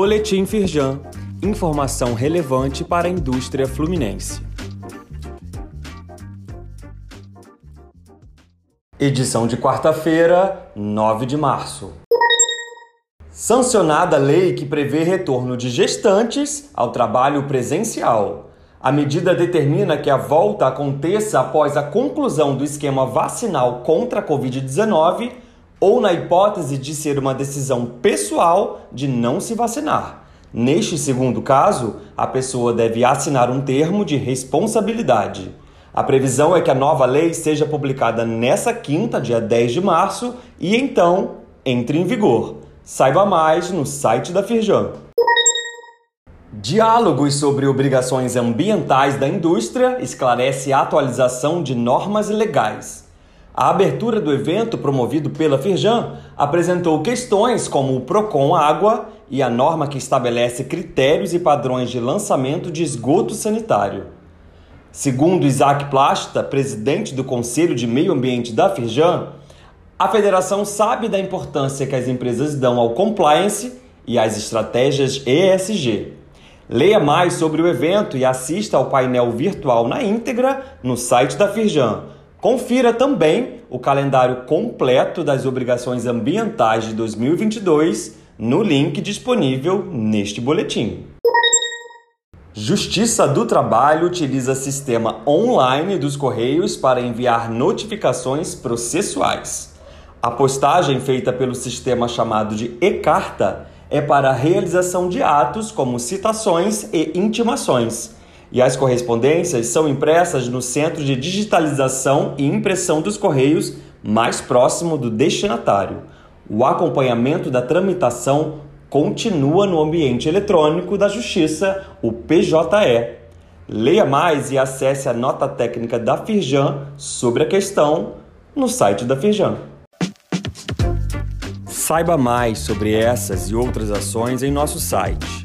Boletim Firjan. Informação relevante para a indústria fluminense. Edição de quarta-feira, 9 de março. Sancionada a lei que prevê retorno de gestantes ao trabalho presencial. A medida determina que a volta aconteça após a conclusão do esquema vacinal contra a Covid-19 ou na hipótese de ser uma decisão pessoal de não se vacinar. Neste segundo caso, a pessoa deve assinar um termo de responsabilidade. A previsão é que a nova lei seja publicada nessa quinta, dia 10 de março, e então entre em vigor. Saiba mais no site da Firjan. Diálogos sobre obrigações ambientais da indústria esclarece a atualização de normas legais. A abertura do evento, promovido pela Firjan, apresentou questões como o Procon Água e a norma que estabelece critérios e padrões de lançamento de esgoto sanitário. Segundo Isaac Plasta, presidente do Conselho de Meio Ambiente da Firjan, a federação sabe da importância que as empresas dão ao compliance e às estratégias ESG. Leia mais sobre o evento e assista ao painel virtual na íntegra no site da Firjan Confira também o calendário completo das obrigações ambientais de 2022 no link disponível neste boletim. Justiça do Trabalho utiliza sistema online dos Correios para enviar notificações processuais. A postagem feita pelo sistema chamado de e-carta é para a realização de atos como citações e intimações e as correspondências são impressas no centro de digitalização e impressão dos correios mais próximo do destinatário. O acompanhamento da tramitação continua no ambiente eletrônico da Justiça, o PJE. Leia mais e acesse a nota técnica da Firjan sobre a questão no site da Firjan. Saiba mais sobre essas e outras ações em nosso site